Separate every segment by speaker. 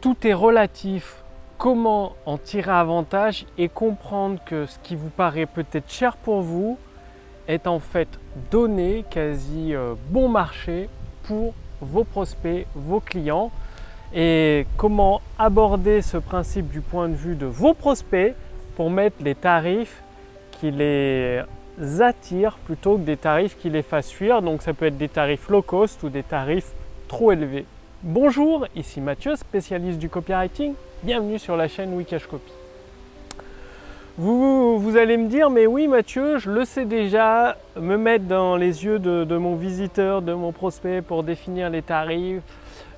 Speaker 1: tout est relatif. Comment en tirer avantage et comprendre que ce qui vous paraît peut-être cher pour vous est en fait donné quasi euh, bon marché pour vos prospects, vos clients et comment aborder ce principe du point de vue de vos prospects pour mettre les tarifs qui les attirent plutôt que des tarifs qui les fassent fuir. Donc ça peut être des tarifs low cost ou des tarifs trop élevés. Bonjour, ici Mathieu, spécialiste du copywriting. Bienvenue sur la chaîne Wikash Copy. Vous, allez me dire, mais oui Mathieu, je le sais déjà, me mettre dans les yeux de, de mon visiteur, de mon prospect pour définir les tarifs,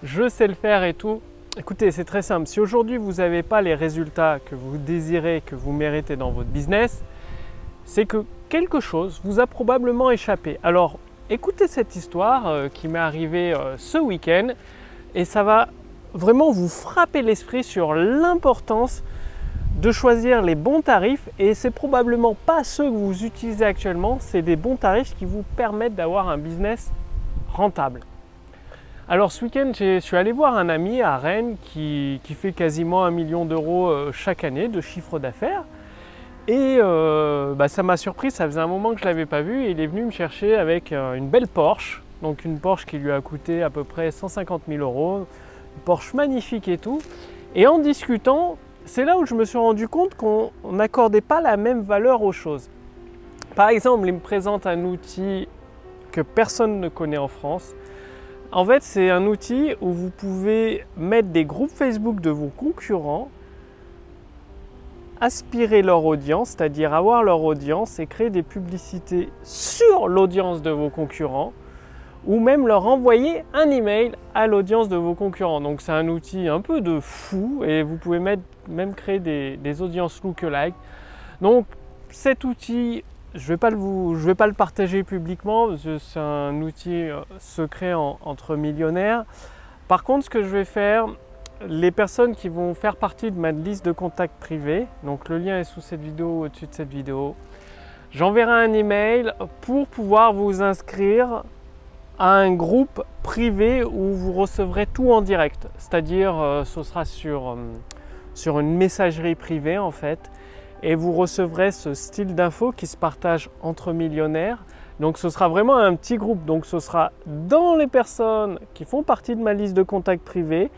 Speaker 1: je sais le faire et tout. Écoutez, c'est très simple. Si aujourd'hui vous n'avez pas les résultats que vous désirez, que vous méritez dans votre business, c'est que quelque chose vous a probablement échappé. Alors, écoutez cette histoire euh, qui m'est arrivée euh, ce week-end et ça va vraiment vous frapper l'esprit sur l'importance de choisir les bons tarifs et c'est probablement pas ceux que vous utilisez actuellement, c'est des bons tarifs qui vous permettent d'avoir un business rentable. Alors ce week-end, je suis allé voir un ami à Rennes qui, fait quasiment un million d'euros euh, chaque année de chiffre d'affaires. Et euh, bah, ça m'a surpris, ça faisait un moment que je ne l'avais pas vu. Il est venu me chercher avec euh, une belle Porsche. Donc une Porsche qui lui a coûté à peu près 150 000 euros. Une Porsche magnifique et tout. Et en discutant, c'est là où je me suis rendu compte qu'on n'accordait pas la même valeur aux choses. Par exemple, il me présente un outil que personne ne connaît en France en fait, c'est un outil où vous pouvez mettre des groupes Facebook de vos concurrents, aspirer leur audience, c'est-à-dire avoir leur audience et créer des publicités sur l'audience de vos concurrents ou même leur envoyer un email à l'audience de vos concurrents. Donc c'est un outil un peu de fou et vous pouvez même créer des, des audiences lookalike. Donc cet outil je ne vais, pas le vais pas le partager publiquement, c'est un outil euh, secret entre millionnaires. Par contre, ce que je vais faire, les personnes qui vont faire partie de ma liste de contacts privés, donc le lien est sous cette vidéo, au-dessus de cette vidéo, j'enverrai un email pour pouvoir vous inscrire à un groupe privé où vous recevrez tout en direct. C'est-à-dire, euh, ce sera sur, euh, sur une messagerie privée en fait et vous recevrez ce style d'info qui se partage entre millionnaires. Donc ce sera vraiment un petit groupe. Donc ce sera dans les personnes qui font partie de ma liste de contacts privés.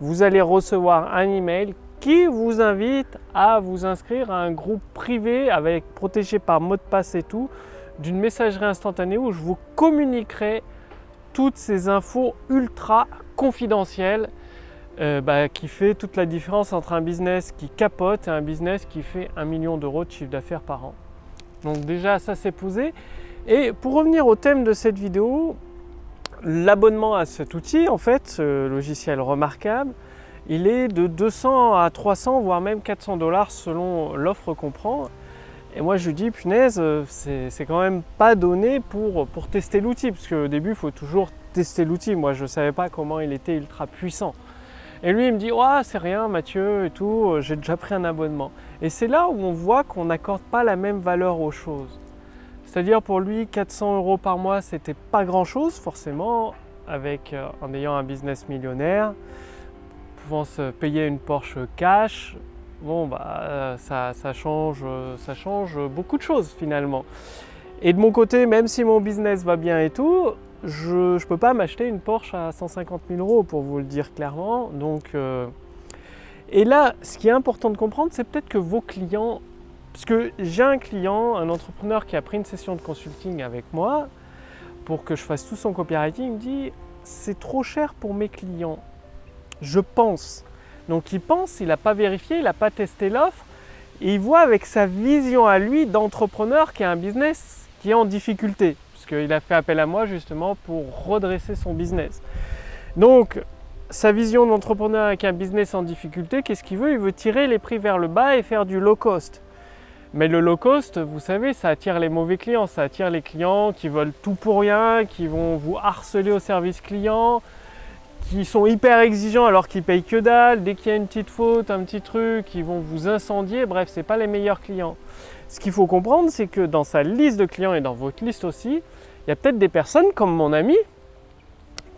Speaker 1: Vous allez recevoir un email qui vous invite à vous inscrire à un groupe privé avec protégé par mot de passe et tout d'une messagerie instantanée où je vous communiquerai toutes ces infos ultra confidentielles euh, bah, qui fait toute la différence entre un business qui capote et un business qui fait un million d'euros de chiffre d'affaires par an. Donc déjà ça c'est posé. Et pour revenir au thème de cette vidéo, l'abonnement à cet outil, en fait, ce logiciel remarquable, il est de 200 à 300 voire même 400 dollars selon l'offre qu'on prend. Et moi je dis punaise, euh, c'est quand même pas donné pour, pour tester l'outil, parce qu'au début il faut toujours tester l'outil. Moi je ne savais pas comment il était ultra puissant. Et lui, il me dit oh, c'est rien, Mathieu, et tout, j'ai déjà pris un abonnement. Et c'est là où on voit qu'on n'accorde pas la même valeur aux choses. C'est-à-dire pour lui, 400 euros par mois, c'était pas grand-chose, forcément, avec, euh, en ayant un business millionnaire, pouvant se payer une Porsche cash. Bon, bah, euh, ça, change, ça change beaucoup de choses finalement. Et de mon côté, même si mon business va bien et tout, je ne peux pas m'acheter une Porsche à 150 000 euros pour vous le dire clairement. Donc, euh, Et là, ce qui est important de comprendre, c'est peut-être que vos clients, parce que j'ai un client, un entrepreneur qui a pris une session de consulting avec moi pour que je fasse tout son copywriting, il me dit c'est trop cher pour mes clients. Je pense. Donc il pense, il n'a pas vérifié, il n'a pas testé l'offre, et il voit avec sa vision à lui d'entrepreneur qui a un business qui est en difficulté il a fait appel à moi justement pour redresser son business. Donc, sa vision d'entrepreneur avec un business en difficulté, qu'est-ce qu'il veut? Il veut tirer les prix vers le bas et faire du low cost. Mais le low cost, vous savez, ça attire les mauvais clients, ça attire les clients qui veulent tout pour rien, qui vont vous harceler au service client, qui sont hyper exigeants alors qu'ils payent que dalle. Dès qu'il y a une petite faute, un petit truc, ils vont vous incendier. Bref, ce pas les meilleurs clients. Ce qu'il faut comprendre, c'est que dans sa liste de clients et dans votre liste aussi, il y a peut-être des personnes comme mon ami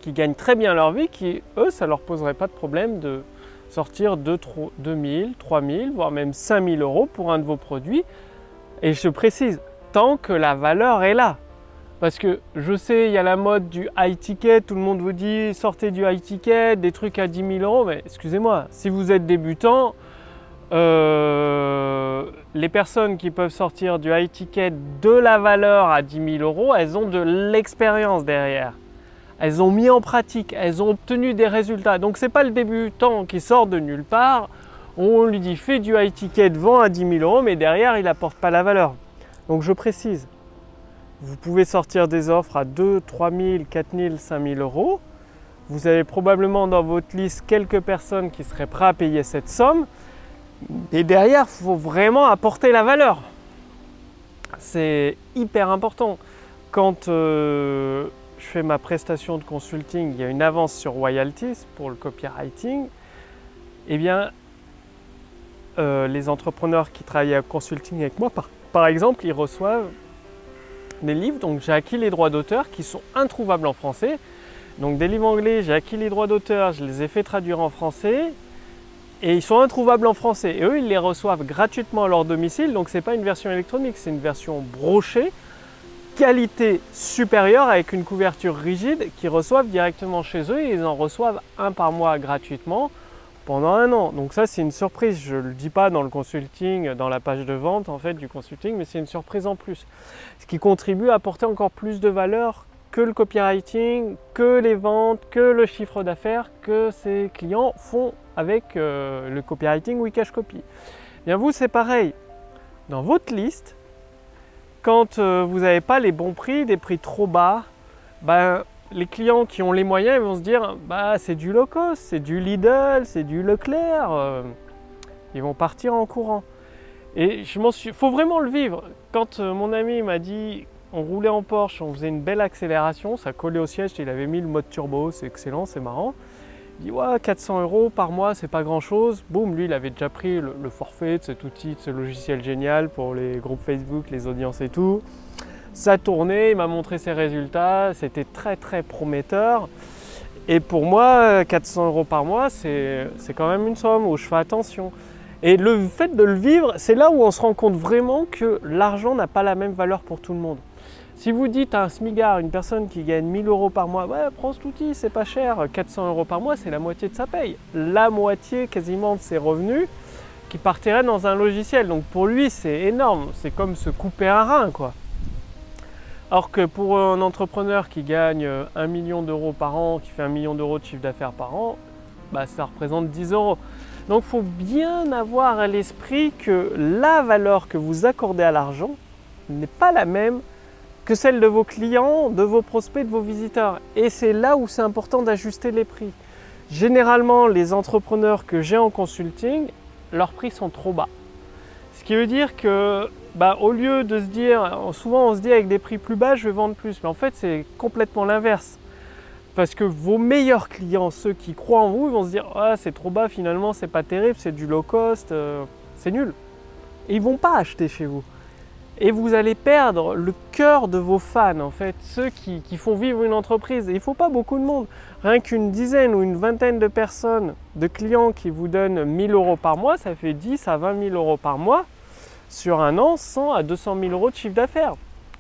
Speaker 1: qui gagnent très bien leur vie, qui eux, ça leur poserait pas de problème de, sortir 2, 2000, 3000, voire même 5000 euros pour un de vos produits. Et je précise, tant que la valeur est là. Parce que je sais, il y a la mode du high ticket, tout le monde vous dit sortez du high ticket, des trucs à 10 000 euros. Mais excusez-moi, si vous êtes débutant, euh, les personnes qui peuvent sortir du high ticket de la valeur à 10 000 euros, elles ont de l'expérience derrière. Elles ont mis en pratique, elles ont obtenu des résultats. Donc ce n'est pas le débutant qui sort de nulle part. On lui dit fais du high ticket, vend à 10 000 euros, mais derrière il n'apporte pas la valeur. Donc je précise, vous pouvez sortir des offres à 2, 3 000, 4 000, 5 000 euros. Vous avez probablement dans votre liste quelques personnes qui seraient prêtes à payer cette somme. Et derrière, il faut vraiment apporter la valeur. C'est hyper important. Quand euh, je fais ma prestation de consulting, il y a une avance sur royalties pour le copywriting. Eh bien, euh, les entrepreneurs qui travaillent à consulting avec moi, par, par exemple, ils reçoivent des livres. Donc, j'ai acquis les droits d'auteur qui sont introuvables en français. Donc, des livres anglais, j'ai acquis les droits d'auteur, je les ai fait traduire en français et ils sont introuvables en français. Et eux, ils les reçoivent gratuitement à leur domicile, donc ce n'est pas une version électronique, c'est une version brochée, qualité supérieure avec une couverture rigide qu'ils reçoivent directement chez eux et ils en reçoivent un par mois gratuitement pendant un an. Donc ça, c'est une surprise. Je ne le dis pas dans le consulting, dans la page de vente en fait du consulting, mais c'est une surprise en plus. Ce qui contribue à apporter encore plus de valeur que le copywriting, que les ventes, que le chiffre d'affaires que ces clients font avec euh, le copywriting Wikash Copy. Bien vous, c'est pareil. Dans votre liste, quand euh, vous n'avez pas les bons prix, des prix trop bas, ben, les clients qui ont les moyens vont se dire bah c'est du low cost, c'est du Lidl, c'est du Leclerc. Euh, ils vont partir en courant. Et je m'en suis. Faut vraiment le vivre. Quand mon ami m'a dit on roulait en Porsche, on faisait une belle accélération, ça collait au siège, il avait mis le mode turbo, c'est excellent, c'est marrant. Il dit ouais 400 euros par mois, c'est pas grand chose. Boum, lui il avait déjà pris le, forfait de cet outil, de ce logiciel génial pour les groupes Facebook, les audiences et tout. Ça tournait, il m'a montré ses résultats, c'était très très prometteur. Et pour moi, 400 euros par mois, c'est quand même une somme où je fais attention. Et le fait de le vivre, c'est là où on se rend compte vraiment que l'argent n'a pas la même valeur pour tout le monde. Si vous dites à un smigard, une personne qui gagne 1000 euros par mois, ouais, prends cet outil, c'est pas cher, 400 euros par mois, c'est la moitié de sa paye. La moitié quasiment de ses revenus qui partiraient dans un logiciel. Donc pour lui, c'est énorme. C'est comme se couper un rein, quoi. Alors que pour un entrepreneur qui gagne 1 million d'euros par an, qui fait 1 million d'euros de chiffre d'affaires par an, bah, ça représente 10 euros. Donc il faut bien avoir à l'esprit que la valeur que vous accordez à l'argent n'est pas la même que celle de vos clients, de vos prospects, de vos visiteurs. Et c'est là où c'est important d'ajuster les prix. Généralement, les entrepreneurs que j'ai en consulting, leurs prix sont trop bas. Ce qui veut dire que, bah, au lieu de se dire, souvent on se dit avec des prix plus bas, je vais vendre plus. Mais en fait, c'est complètement l'inverse. Parce que vos meilleurs clients, ceux qui croient en vous, ils vont se dire, ah, c'est trop bas finalement, c'est pas terrible, c'est du low cost, euh, c'est nul. Et ils vont pas acheter chez vous et vous allez perdre le cœur de vos fans, en fait, ceux qui, font vivre une entreprise. il ne faut pas beaucoup de monde. Rien qu'une dizaine ou une vingtaine de personnes, de clients qui vous donnent 1000 euros par mois, ça fait 10 à 20 000 euros par mois sur un an, 100 à 200 000 euros de chiffre d'affaires.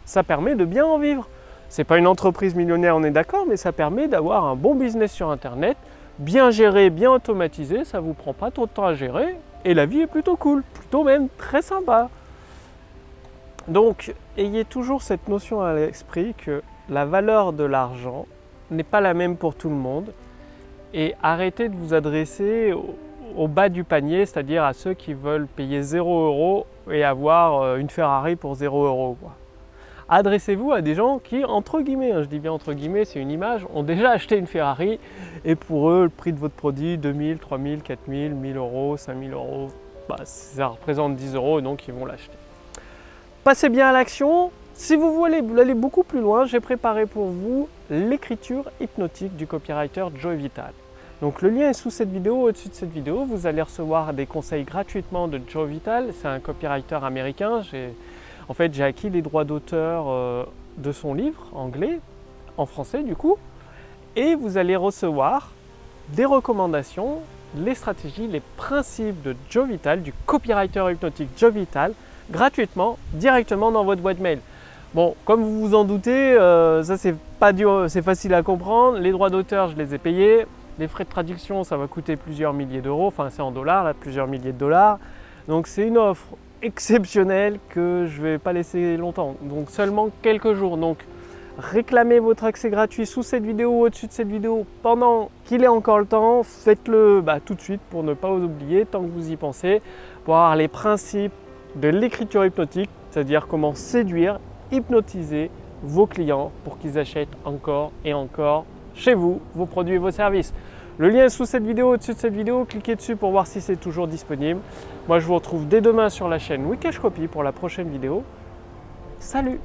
Speaker 1: Ça permet de bien en vivre. Ce n'est pas une entreprise millionnaire, on est d'accord, mais ça permet d'avoir un bon business sur Internet, bien géré, bien automatisé, ça vous prend pas trop de temps à gérer, et la vie est plutôt cool, plutôt même très sympa. Donc, ayez toujours cette notion à l'esprit que la valeur de l'argent n'est pas la même pour tout le monde et arrêtez de vous adresser au, bas du panier, c'est-à-dire à ceux qui veulent payer 0 euros et avoir euh, une Ferrari pour 0 euros. Adressez-vous à des gens qui, entre guillemets, hein, je dis bien entre guillemets, c'est une image, ont déjà acheté une Ferrari et pour eux, le prix de votre produit, 2000, 3000, 4000, 1000 euros, 5000 euros, bah, ça représente 10 euros donc ils vont l'acheter. Passez bien à l'action. Si vous voulez aller beaucoup plus loin, j'ai préparé pour vous l'écriture hypnotique du copywriter Joe Vital. Donc le lien est sous cette vidéo, au-dessus de cette vidéo. Vous allez recevoir des conseils gratuitement de Joe Vital. C'est un copywriter américain. En fait, j'ai acquis les droits d'auteur euh, de son livre anglais, en français du coup. Et vous allez recevoir des recommandations les stratégies, les principes de Joe Vital, du copywriter hypnotique Joe Vital, gratuitement, directement dans votre boîte mail. Bon, comme vous vous en doutez, euh, ça c'est pas c'est facile à comprendre. Les droits d'auteur, je les ai payés. Les frais de traduction, ça va coûter plusieurs milliers d'euros. Enfin, c'est en dollars, plusieurs milliers de dollars. Donc, c'est une offre exceptionnelle que je ne vais pas laisser longtemps. Donc, seulement quelques jours. Donc, réclamez votre accès gratuit sous cette vidéo ou au-dessus de cette vidéo pendant qu'il est encore le temps. Faites-le bah, tout de suite pour ne pas vous oublier tant que vous y pensez, pour avoir les principes de l'écriture hypnotique, c'est-à-dire comment séduire, hypnotiser vos clients pour qu'ils achètent encore et encore chez vous vos produits et vos services. Le lien est sous cette vidéo, au-dessus de cette vidéo, cliquez dessus pour voir si c'est toujours disponible. Moi je vous retrouve dès demain sur la chaîne Wikash Copy pour la prochaine vidéo. Salut